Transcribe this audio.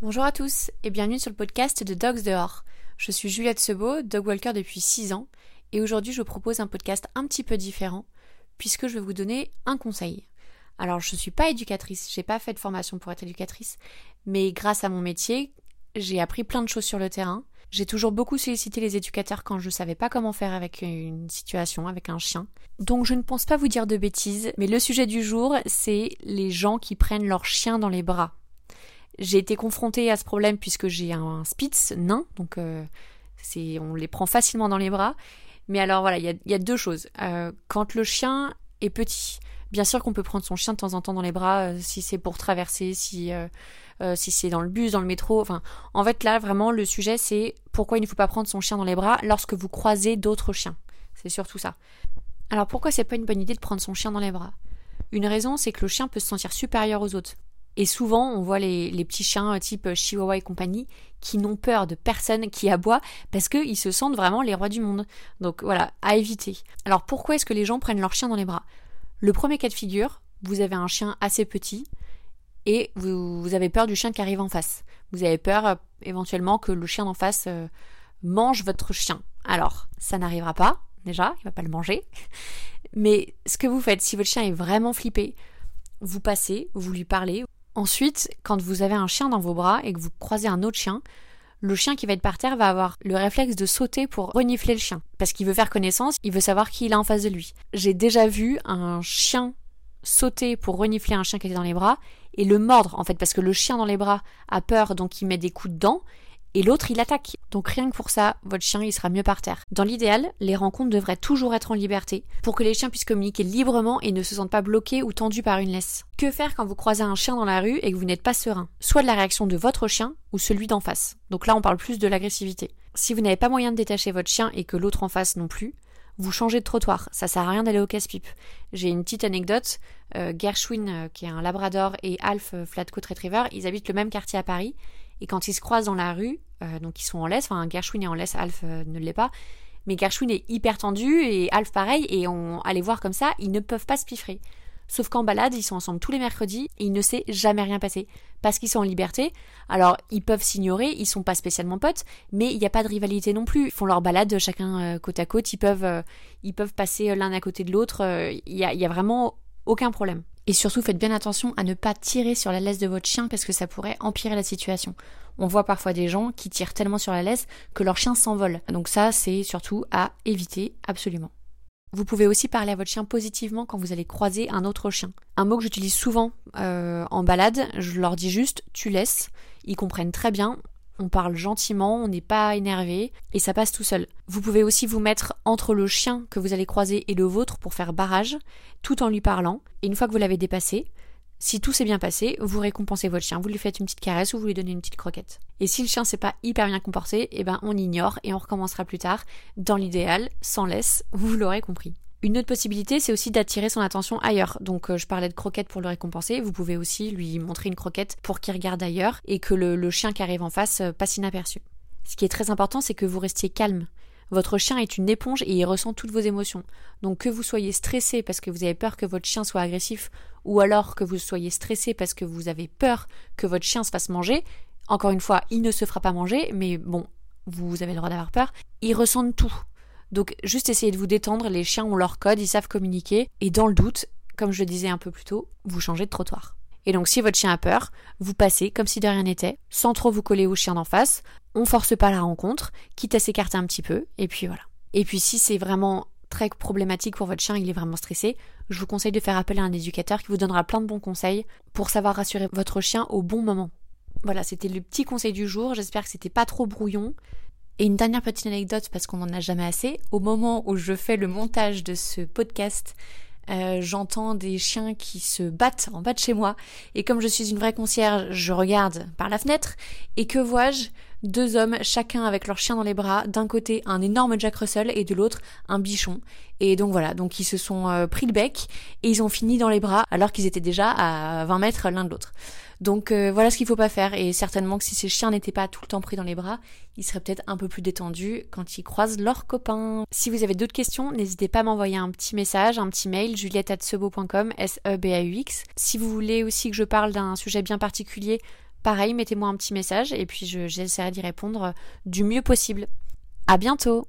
Bonjour à tous et bienvenue sur le podcast de Dogs dehors. Je suis Juliette Sebeau, dog walker depuis 6 ans et aujourd'hui je vous propose un podcast un petit peu différent puisque je vais vous donner un conseil. Alors je ne suis pas éducatrice, j'ai pas fait de formation pour être éducatrice, mais grâce à mon métier, j'ai appris plein de choses sur le terrain. J'ai toujours beaucoup sollicité les éducateurs quand je ne savais pas comment faire avec une situation, avec un chien. Donc je ne pense pas vous dire de bêtises, mais le sujet du jour, c'est les gens qui prennent leur chien dans les bras. J'ai été confrontée à ce problème puisque j'ai un Spitz nain, donc euh, on les prend facilement dans les bras. Mais alors voilà, il y a, deux choses. Euh, quand le chien est petit, bien sûr qu'on peut prendre son chien de temps en temps dans les bras euh, si c'est pour traverser, si si c'est dans le bus, dans le métro. En fait, là, vraiment, le sujet, c'est pourquoi il ne faut pas prendre son chien dans les bras lorsque vous croisez d'autres chiens. C'est surtout ça. Alors, pourquoi c'est pas une bonne idée de prendre son chien dans les bras? Une raison, c'est que le chien peut se sentir supérieur aux autres. Et souvent, on voit les, petits chiens euh, type Chihuahua et compagnie qui n'ont peur de personne qui aboie parce qu'ils se sentent vraiment les rois du monde. Donc voilà, à éviter. Alors pourquoi est-ce que les gens prennent leur chien dans les bras? Le premier cas de figure, vous avez un chien assez petit, et vous, avez peur du chien qui arrive en face. Vous avez peur euh, éventuellement que le chien d'en face euh, mange votre chien. Alors, ça n'arrivera pas, déjà, il va pas le manger. Mais ce que vous faites, si votre chien est vraiment flippé, vous passez, vous lui parlez. Ensuite, quand vous avez un chien dans vos bras et que vous croisez un autre chien, le chien qui va être par terre va avoir le réflexe de sauter pour renifler le chien. Parce qu'il veut faire connaissance, il veut savoir qui il a en face de lui. J'ai déjà vu un chien sauter pour renifler un chien qui était dans les bras et le mordre en fait parce que le chien dans les bras a peur donc il met des coups de dents et l'autre il attaque. Donc rien que pour ça, votre chien il sera mieux par terre. Dans l'idéal, les rencontres devraient toujours être en liberté pour que les chiens puissent communiquer librement et ne se sentent pas bloqués ou tendus par une laisse. Que faire quand vous croisez un chien dans la rue et que vous n'êtes pas serein? Soit de la réaction de votre chien ou celui d'en face. Donc là on parle plus de l'agressivité. Si vous n'avez pas moyen de détacher votre chien et que l'autre en face non plus, vous changez de trottoir. Ça sert à rien d'aller au casse-pipe. J'ai une petite anecdote. Euh, Gershwin, euh, qui est un labrador, et Alf, euh, Flatcoat Retriever, ils habitent le même quartier à Paris. Et quand ils se croisent dans la rue, donc ils sont en laisse, enfin Gershwin est en laisse, Alf ne l'est pas. Mais Gershwin est hyper tendu et Alf pareil, et on allait voir comme ça, ils ne peuvent pas se piffrer. Sauf qu'en balade, ils sont ensemble tous les mercredis et il ne s'est jamais rien passé. Parce qu'ils sont en liberté. Alors, ils peuvent s'ignorer, ils sont pas spécialement potes, mais il n'y a pas de rivalité non plus. Ils font leur balade chacun euh, côte à côte, ils peuvent, euh, ils peuvent passer l'un à côté de l'autre. Euh, il n'y y a vraiment aucun problème. Et surtout, faites bien attention à ne pas tirer sur la laisse de votre chien parce que ça pourrait empirer la situation. On voit parfois des gens qui tirent tellement sur la laisse que leur chien s'envole. Donc ça, c'est surtout à éviter absolument. Vous pouvez aussi parler à votre chien positivement quand vous allez croiser un autre chien. Un mot que j'utilise souvent euh, en balade, je leur dis juste tu laisses. Ils comprennent très bien. On parle gentiment, on n'est pas énervé et ça passe tout seul. Vous pouvez aussi vous mettre entre le chien que vous allez croiser et le vôtre pour faire barrage, tout en lui parlant. Et une fois que vous l'avez dépassé, si tout s'est bien passé, vous récompensez votre chien, vous lui faites une petite caresse ou vous lui donnez une petite croquette. Et si le chien s'est pas hyper bien comporté, eh ben on ignore et on recommencera plus tard. Dans l'idéal, sans laisse, vous l'aurez compris. Une autre possibilité, c'est aussi d'attirer son attention ailleurs. Donc, euh, je parlais de croquette pour le récompenser. Vous pouvez aussi lui montrer une croquette pour qu'il regarde ailleurs et que le, chien qui arrive en face euh, passe inaperçu. Ce qui est très important, c'est que vous restiez calme. Votre chien est une éponge et il ressent toutes vos émotions. Donc que vous soyez stressé parce que vous avez peur que votre chien soit agressif ou alors que vous soyez stressé parce que vous avez peur que votre chien se fasse manger, encore une fois, il ne se fera pas manger, mais bon, vous avez le droit d'avoir peur, ils ressentent tout. Donc juste essayez de vous détendre, les chiens ont leur code, ils savent communiquer, et dans le doute, comme je le disais un peu plus tôt, vous changez de trottoir. Et donc si votre chien a peur, vous passez comme si de rien n'était, sans trop vous coller au chien d'en face, on force pas la rencontre, quitte à s'écarter un petit peu, et puis voilà. Et puis si c'est vraiment très problématique pour votre chien, il est vraiment stressé, je vous conseille de faire appel à un éducateur qui vous donnera plein de bons conseils pour savoir rassurer votre chien au bon moment. Voilà, c'était le petit conseil du jour, j'espère que c'était pas trop brouillon. Et une dernière petite anecdote parce qu'on n'en a jamais assez, au moment où je fais le montage de ce podcast, euh, j'entends des chiens qui se battent en bas de chez moi. Et comme je suis une vraie concierge, je regarde par la fenêtre. Et que vois-je? Deux hommes, chacun avec leur chien dans les bras. D'un côté, un énorme Jack Russell et de l'autre, un bichon. Et donc voilà, donc ils se sont euh, pris le bec et ils ont fini dans les bras alors qu'ils étaient déjà à 20 mètres l'un de l'autre. Donc euh, voilà ce qu'il faut pas faire et certainement que si ces chiens n'étaient pas tout le temps pris dans les bras, ils seraient peut-être un peu plus détendus quand ils croisent leurs copains. Si vous avez d'autres questions, n'hésitez pas à m'envoyer un petit message, un petit mail juliette@sebo.com s e b a u x. Si vous voulez aussi que je parle d'un sujet bien particulier, pareil, mettez-moi un petit message et puis j'essaierai d'y répondre du mieux possible. À bientôt!